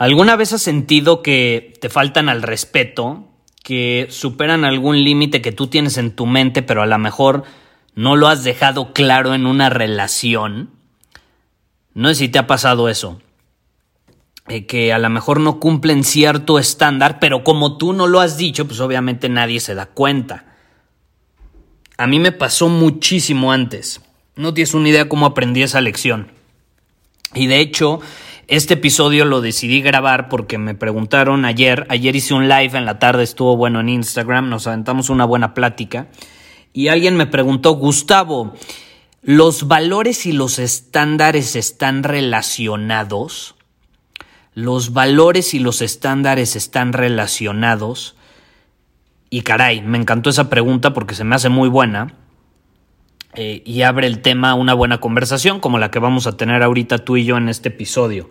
¿Alguna vez has sentido que te faltan al respeto, que superan algún límite que tú tienes en tu mente, pero a lo mejor no lo has dejado claro en una relación? No sé si te ha pasado eso. Eh, que a lo mejor no cumplen cierto estándar, pero como tú no lo has dicho, pues obviamente nadie se da cuenta. A mí me pasó muchísimo antes. No tienes una idea cómo aprendí esa lección. Y de hecho, este episodio lo decidí grabar porque me preguntaron ayer, ayer hice un live en la tarde, estuvo bueno en Instagram, nos aventamos una buena plática y alguien me preguntó, Gustavo, ¿los valores y los estándares están relacionados? ¿Los valores y los estándares están relacionados? Y caray, me encantó esa pregunta porque se me hace muy buena. Eh, y abre el tema a una buena conversación como la que vamos a tener ahorita tú y yo en este episodio.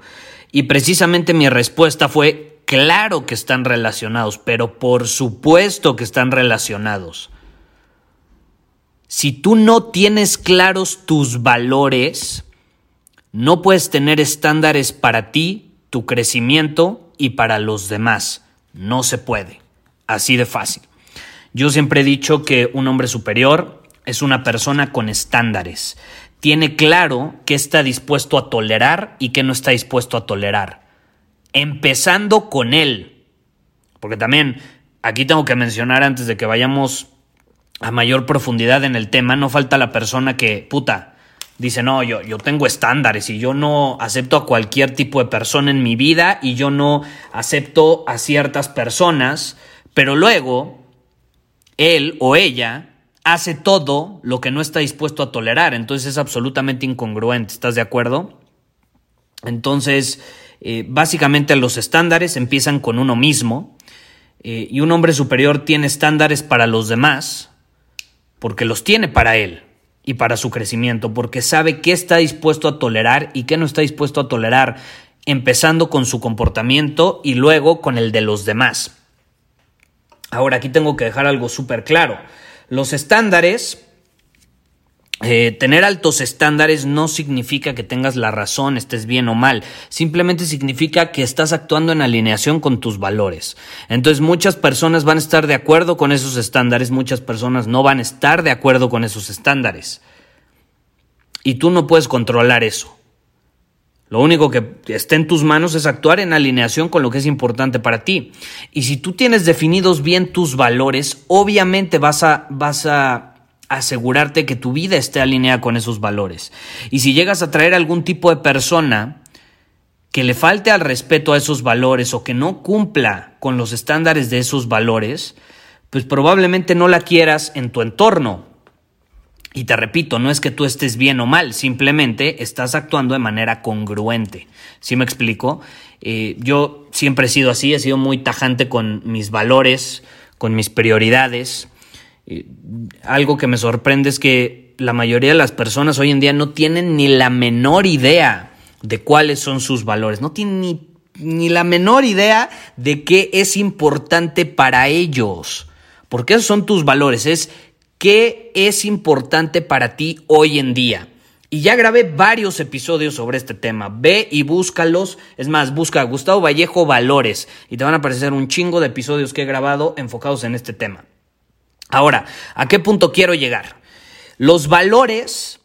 Y precisamente mi respuesta fue, claro que están relacionados, pero por supuesto que están relacionados. Si tú no tienes claros tus valores, no puedes tener estándares para ti, tu crecimiento y para los demás. No se puede. Así de fácil. Yo siempre he dicho que un hombre superior es una persona con estándares. Tiene claro qué está dispuesto a tolerar y qué no está dispuesto a tolerar. Empezando con él. Porque también aquí tengo que mencionar antes de que vayamos a mayor profundidad en el tema, no falta la persona que, puta, dice, no, yo, yo tengo estándares y yo no acepto a cualquier tipo de persona en mi vida y yo no acepto a ciertas personas, pero luego él o ella hace todo lo que no está dispuesto a tolerar. Entonces es absolutamente incongruente. ¿Estás de acuerdo? Entonces, eh, básicamente los estándares empiezan con uno mismo eh, y un hombre superior tiene estándares para los demás porque los tiene para él y para su crecimiento, porque sabe qué está dispuesto a tolerar y qué no está dispuesto a tolerar, empezando con su comportamiento y luego con el de los demás. Ahora aquí tengo que dejar algo súper claro. Los estándares, eh, tener altos estándares no significa que tengas la razón, estés bien o mal, simplemente significa que estás actuando en alineación con tus valores. Entonces muchas personas van a estar de acuerdo con esos estándares, muchas personas no van a estar de acuerdo con esos estándares. Y tú no puedes controlar eso. Lo único que está en tus manos es actuar en alineación con lo que es importante para ti. Y si tú tienes definidos bien tus valores, obviamente vas a, vas a asegurarte que tu vida esté alineada con esos valores. Y si llegas a traer algún tipo de persona que le falte al respeto a esos valores o que no cumpla con los estándares de esos valores, pues probablemente no la quieras en tu entorno y te repito, no es que tú estés bien o mal, simplemente estás actuando de manera congruente. ¿Sí me explico? Eh, yo siempre he sido así, he sido muy tajante con mis valores, con mis prioridades. Eh, algo que me sorprende es que la mayoría de las personas hoy en día no tienen ni la menor idea de cuáles son sus valores, no tienen ni, ni la menor idea de qué es importante para ellos. Porque esos son tus valores, es ¿Qué es importante para ti hoy en día? Y ya grabé varios episodios sobre este tema. Ve y búscalos. Es más, busca Gustavo Vallejo Valores y te van a aparecer un chingo de episodios que he grabado enfocados en este tema. Ahora, ¿a qué punto quiero llegar? Los valores,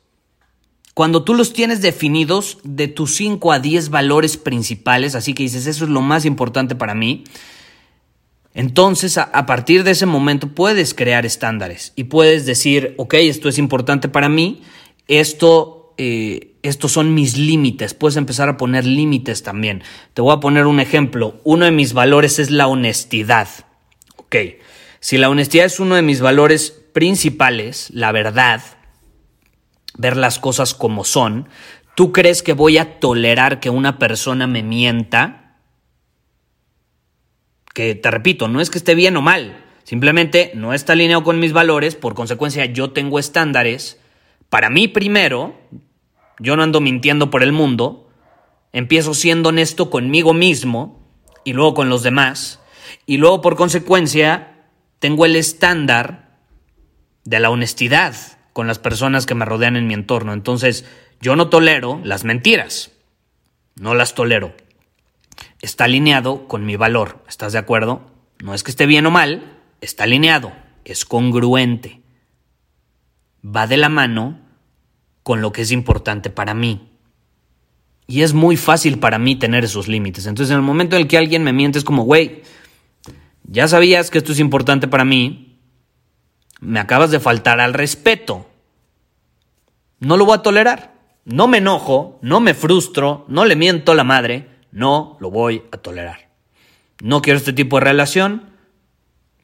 cuando tú los tienes definidos de tus 5 a 10 valores principales, así que dices, eso es lo más importante para mí, Entonces, a, partir de ese momento puedes crear estándares y puedes decir, ok, esto es importante para mí, esto, eh, estos son mis límites, puedes empezar a poner límites también. Te voy a poner un ejemplo, uno de mis valores es la honestidad. Ok, si la honestidad es uno de mis valores principales, la verdad, ver las cosas como son, ¿tú crees que voy a tolerar que una persona me mienta? Que te repito, no es que esté bien o mal, simplemente no está alineado con mis valores, por consecuencia yo tengo estándares. Para mí primero, yo no ando mintiendo por el mundo, empiezo siendo honesto conmigo mismo y luego con los demás, y luego por consecuencia tengo el estándar de la honestidad con las personas que me rodean en mi entorno. Entonces, yo no tolero las mentiras, no las tolero está alineado con mi valor. ¿Estás de acuerdo? No es que esté bien o mal, está alineado, es congruente. Va de la mano con lo que es importante para mí. Y es muy fácil para mí tener esos límites. Entonces, en el momento en el que alguien me miente, es como, güey, ya sabías que esto es importante para mí, me acabas de faltar al respeto. No lo voy a tolerar. No me enojo, no me frustro, no le miento a la madre, no lo voy a tolerar. No quiero este tipo de relación.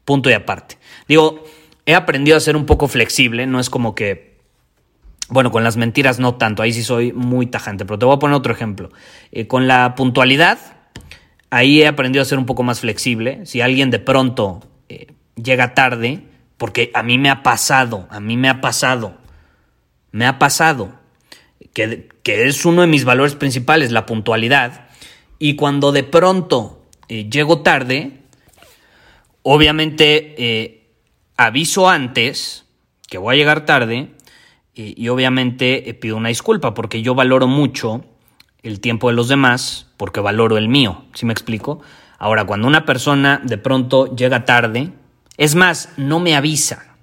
Punto y aparte. Digo, he aprendido a ser un poco flexible. No es como que. Bueno, con las mentiras no tanto. Ahí sí soy muy tajante. Pero te voy a poner otro ejemplo. Eh, con la puntualidad, ahí he aprendido a ser un poco más flexible. Si alguien de pronto eh, llega tarde, porque a mí me ha pasado, a mí me ha pasado, me ha pasado, que, que es uno de mis valores principales, la puntualidad y cuando de pronto eh, llego tarde, obviamente eh, aviso antes que voy a llegar tarde y obviamente eh, pido una disculpa porque yo valoro mucho el tiempo de los demás porque valoro el mío, ¿sí me explico? Ahora, cuando una persona de pronto llega tarde, es más, no me avisa,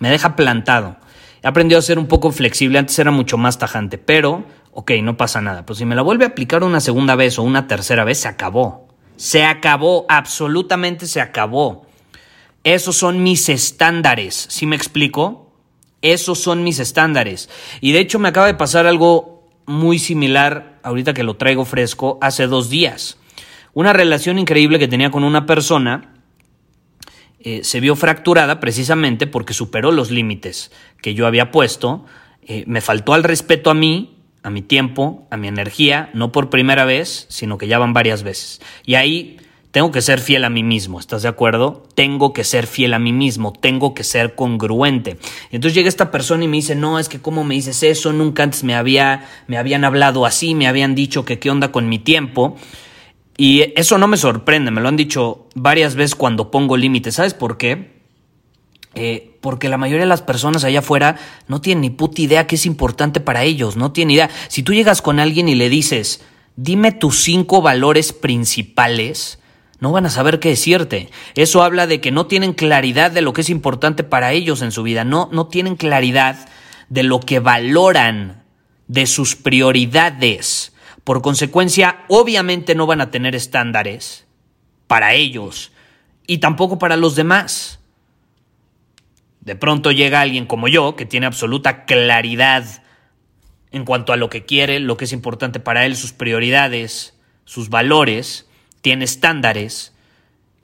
me deja plantado. He aprendido a ser un poco flexible, antes era mucho más tajante, pero ok, no pasa nada. Pues si me la vuelve a aplicar una segunda vez o una tercera vez, se acabó. Se acabó, absolutamente se acabó. Esos son mis estándares, ¿sí me explico? Esos son mis estándares. Y de hecho me acaba de pasar algo muy similar, ahorita que lo traigo fresco, hace dos días. Una relación increíble que tenía con una persona eh, se vio fracturada precisamente porque superó los límites que yo había puesto, eh, me faltó al respeto a mí a mi tiempo, a mi energía, no por primera vez, sino que ya van varias veces. Y ahí tengo que ser fiel a mí mismo, ¿estás de acuerdo? Tengo que ser fiel a mí mismo, tengo que ser congruente. entonces llega esta persona y me dice, no, es que cómo me dices eso, nunca antes me, había, me habían hablado así, me habían dicho que qué onda con mi tiempo. Y eso no me sorprende, me lo han dicho varias veces cuando pongo límites. ¿Sabes por qué? Eh, porque la mayoría de las personas allá afuera no tienen ni puta idea qué es importante para ellos, no tienen idea. Si tú llegas con alguien y le dices, dime tus cinco valores principales, no van a saber qué decirte. Eso habla de que no tienen claridad de lo que es importante para ellos en su vida, no, no tienen claridad de lo que valoran, de sus prioridades. Por consecuencia, obviamente no van a tener estándares para ellos y tampoco para los demás. De pronto llega alguien como yo, que tiene absoluta claridad en cuanto a lo que quiere, lo que es importante para él, sus prioridades, sus valores, tiene estándares,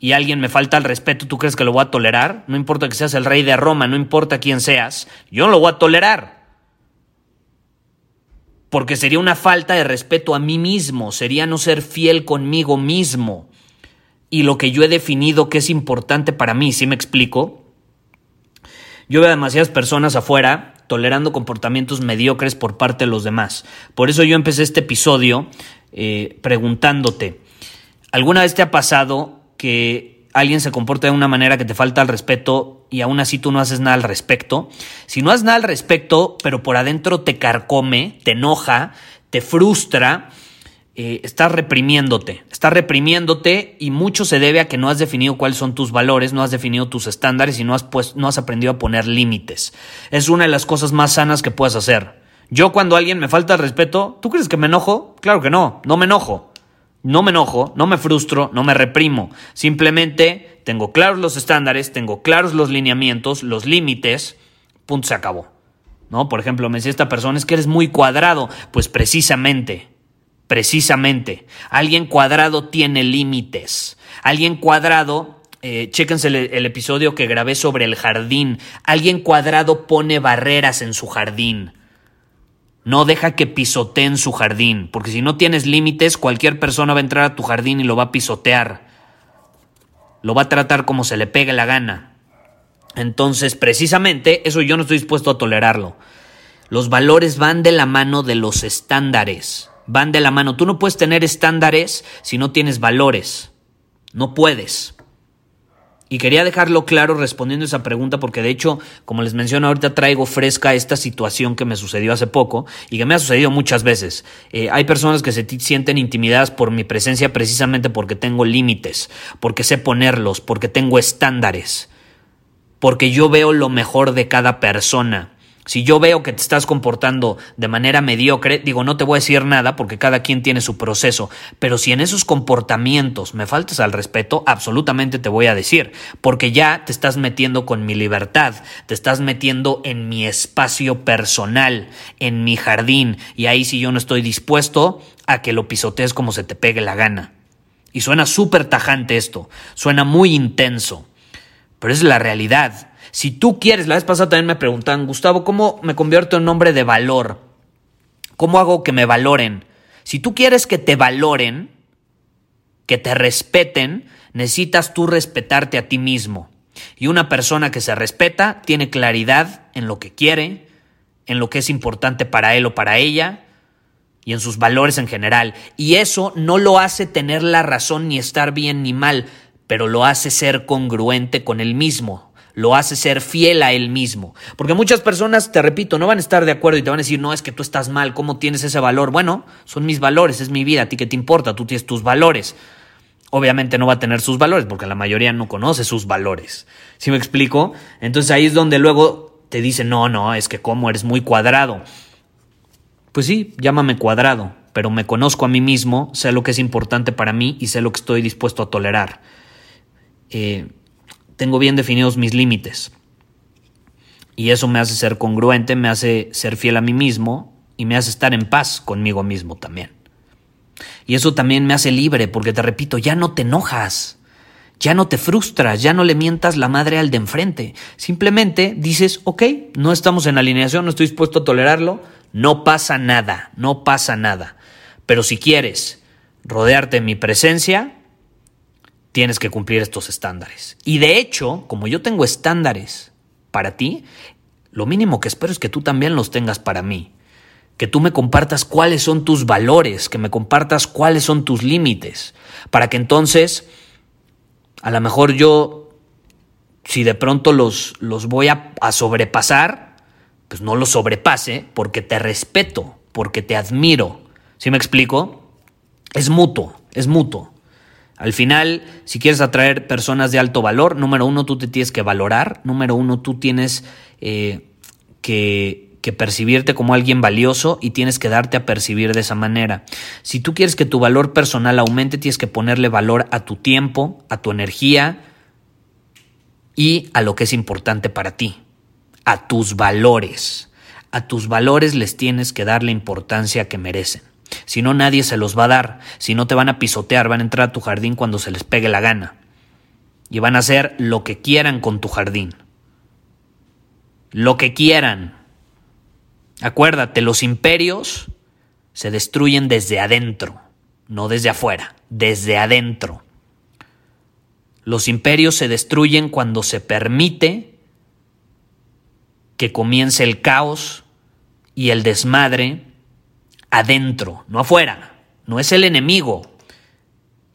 y alguien me falta el respeto, ¿tú crees que lo voy a tolerar? No importa que seas el rey de Roma, no importa quién seas, yo no lo voy a tolerar. Porque sería una falta de respeto a mí mismo, sería no ser fiel conmigo mismo. Y lo que yo he definido que es importante para mí, ¿sí me explico? Yo veo a demasiadas personas afuera tolerando comportamientos mediocres por parte de los demás. Por eso yo empecé este episodio eh, preguntándote, ¿alguna vez te ha pasado que alguien se comporta de una manera que te falta el respeto y aún así tú no haces nada al respecto? Si no haces nada al respecto, pero por adentro te carcome, te enoja, te frustra, eh, estás reprimiéndote, estás reprimiéndote y mucho se debe a que no has definido cuáles son tus valores, no has definido tus estándares y no has, pues, no has aprendido a poner límites. Es una de las cosas más sanas que puedes hacer. Yo cuando alguien me falta el respeto, ¿tú crees que me enojo? Claro que no, no me enojo. No me enojo, no me frustro, no me reprimo. Simplemente tengo claros los estándares, tengo claros los lineamientos, los límites, punto se acabó. ¿No? Por ejemplo, me decía esta persona, es que eres muy cuadrado. Pues precisamente, precisamente, alguien cuadrado tiene límites. Alguien cuadrado eh, chéquense el, el, episodio que grabé sobre el jardín. Alguien cuadrado pone barreras en su jardín. No deja que pisoteen su jardín, porque si no tienes límites, cualquier persona va a entrar a tu jardín y lo va a pisotear. Lo va a tratar como se le pegue la gana. Entonces, precisamente, eso yo no estoy dispuesto a tolerarlo. Los valores van de la mano de los estándares. Van de la mano. Tú no puedes tener estándares si no tienes valores. No puedes. Y quería dejarlo claro respondiendo esa pregunta porque de hecho, como les menciono ahorita, traigo fresca esta situación que me sucedió hace poco y que me ha sucedido muchas veces. Eh, hay personas que se sienten intimidadas por mi presencia precisamente porque tengo límites, porque sé ponerlos, porque tengo estándares, porque yo veo lo mejor de cada persona. Si yo veo que te estás comportando de manera mediocre, digo, no te voy a decir nada porque cada quien tiene su proceso, pero si en esos comportamientos me faltas al respeto, absolutamente te voy a decir, porque ya te estás metiendo con mi libertad, te estás metiendo en mi espacio personal, en mi jardín, y ahí si yo no estoy dispuesto a que lo pisotees como se te pegue la gana. Y suena súper tajante esto, suena muy intenso, pero es la realidad. Si tú quieres, la vez pasada también me preguntan, Gustavo, ¿cómo me convierto en hombre de valor? ¿Cómo hago que me valoren? Si tú quieres que te valoren, que te respeten, necesitas tú respetarte a ti mismo. Y una persona que se respeta tiene claridad en lo que quiere, en lo que es importante para él o para ella, y en sus valores en general. Y eso no lo hace tener la razón ni estar bien ni mal, pero lo hace ser congruente con él mismo, lo hace ser fiel a él mismo. Porque muchas personas, te repito, no van a estar de acuerdo y te van a decir, no, es que tú estás mal, ¿cómo tienes ese valor? Bueno, son mis valores, es mi vida, a ti qué te importa, tú tienes tus valores. Obviamente no va a tener sus valores, porque la mayoría no conoce sus valores. ¿Sí me explico? Entonces ahí es donde luego te dicen, no, no, es que como eres muy cuadrado. Pues sí, llámame cuadrado, pero me conozco a mí mismo, sé lo que es importante para mí y sé lo que estoy dispuesto a tolerar. Eh, tengo bien definidos mis límites. Y eso me hace ser congruente, me hace ser fiel a mí mismo y me hace estar en paz conmigo mismo también. Y eso también me hace libre, porque te repito, ya no te enojas, ya no te frustras, ya no le mientas la madre al de enfrente. Simplemente dices, ok, no estamos en alineación, no estoy dispuesto a tolerarlo, no pasa nada, no pasa nada. Pero si quieres rodearte de mi presencia, tienes que cumplir estos estándares. Y de hecho, como yo tengo estándares para ti, lo mínimo que espero es que tú también los tengas para mí. Que tú me compartas cuáles son tus valores, que me compartas cuáles son tus límites, para que entonces, a lo mejor yo, si de pronto los, los voy a, a sobrepasar, pues no los sobrepase porque te respeto, porque te admiro. ¿Sí me explico? Es mutuo, es mutuo. Al final, si quieres atraer personas de alto valor, número uno, tú te tienes que valorar, número uno, tú tienes eh, que, que percibirte como alguien valioso y tienes que darte a percibir de esa manera. Si tú quieres que tu valor personal aumente, tienes que ponerle valor a tu tiempo, a tu energía y a lo que es importante para ti, a tus valores. A tus valores les tienes que dar la importancia que merecen. Si no, nadie se los va a dar. Si no, te van a pisotear, van a entrar a tu jardín cuando se les pegue la gana. Y van a hacer lo que quieran con tu jardín. Lo que quieran. Acuérdate, los imperios se destruyen desde adentro, no desde afuera, desde adentro. Los imperios se destruyen cuando se permite que comience el caos y el desmadre adentro, no afuera. No es el enemigo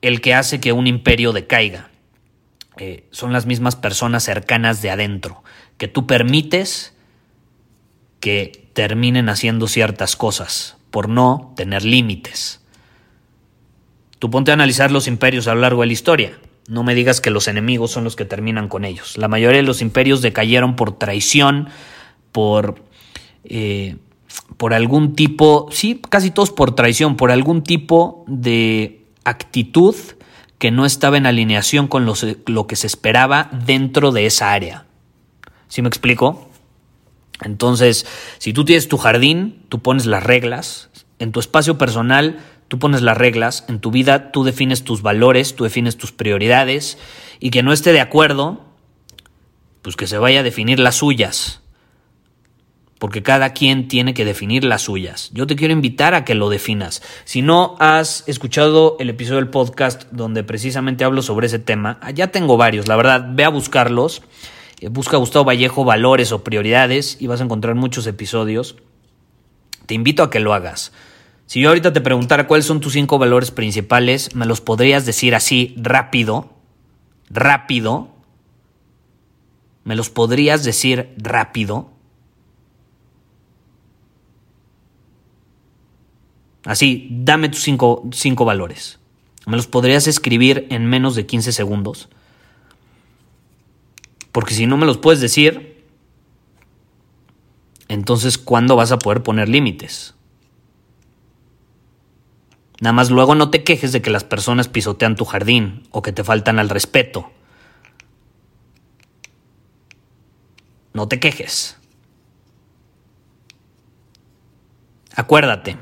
el que hace que un imperio decaiga. Eh, son las mismas personas cercanas de adentro, que tú permites que terminen haciendo ciertas cosas por no tener límites. Tú ponte a analizar los imperios a lo largo de la historia. No me digas que los enemigos son los que terminan con ellos. La mayoría de los imperios decayeron por traición, por eh, por algún tipo, sí, casi todos por traición, por algún tipo de actitud que no estaba en alineación con lo que se esperaba dentro de esa área. ¿Sí me explico? Entonces, si tú tienes tu jardín, tú pones las reglas. En tu espacio personal, tú pones las reglas. En tu vida, tú defines tus valores, tú defines tus prioridades. Y que no esté de acuerdo, pues que se vaya a definir las suyas. Porque cada quien tiene que definir las suyas. Yo te quiero invitar a que lo definas. Si no has escuchado el episodio del podcast donde precisamente hablo sobre ese tema, ya tengo varios, la verdad, ve a buscarlos. Eh, busca Gustavo Vallejo valores o prioridades y vas a encontrar muchos episodios. Te invito a que lo hagas. Si yo ahorita te preguntara cuáles son tus cinco valores principales, me los podrías decir así rápido, rápido. Me los podrías decir rápido. Así, dame tus cinco, cinco valores. Me los podrías escribir en menos de 15 segundos. Porque si no me los puedes decir, entonces ¿cuándo vas a poder poner límites? Nada más luego no te quejes de que las personas pisotean tu jardín o que te faltan al respeto. No te quejes. Acuérdate,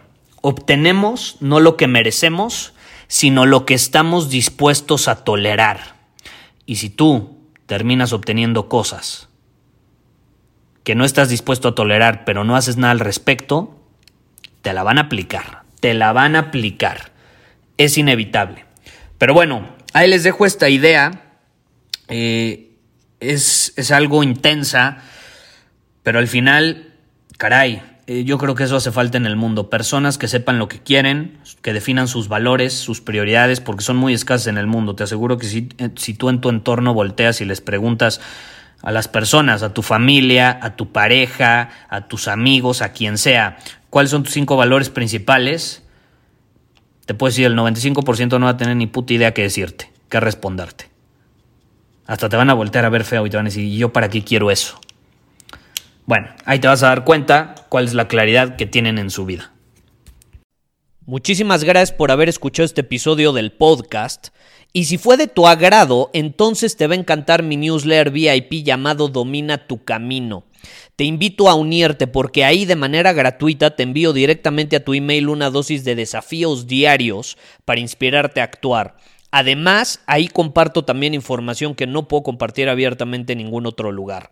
obtenemos no lo que merecemos, sino lo que estamos dispuestos a tolerar. Y si tú terminas obteniendo cosas que no estás dispuesto a tolerar, pero no haces nada al respecto, te la van a aplicar, te la van a aplicar. Es inevitable. Pero bueno, ahí les dejo esta idea. Eh, es, es algo intensa, pero al final, caray, eh, yo creo que eso hace falta en el mundo. Personas que sepan lo que quieren, que definan sus valores, sus prioridades, porque son muy escasas en el mundo. Te aseguro que si, eh, si tú en tu entorno volteas y les preguntas a las personas, a tu familia, a tu pareja, a tus amigos, a quien sea, cuáles son tus cinco valores principales, te puedo decir el 95% no va a tener ni puta idea que decirte, que responderte. Hasta te van a voltear a ver feo y te van a decir, ¿y yo para qué quiero eso? Bueno, ahí te vas a dar cuenta cuál es la claridad que tienen en su vida. Muchísimas gracias por haber escuchado este episodio del podcast. Y si fue de tu agrado, entonces te va a encantar mi newsletter VIP llamado Domina tu Camino. Te invito a unirte porque ahí de manera gratuita te envío directamente a tu email una dosis de desafíos diarios para inspirarte a actuar. Además, ahí comparto también información que no puedo compartir abiertamente en ningún otro lugar.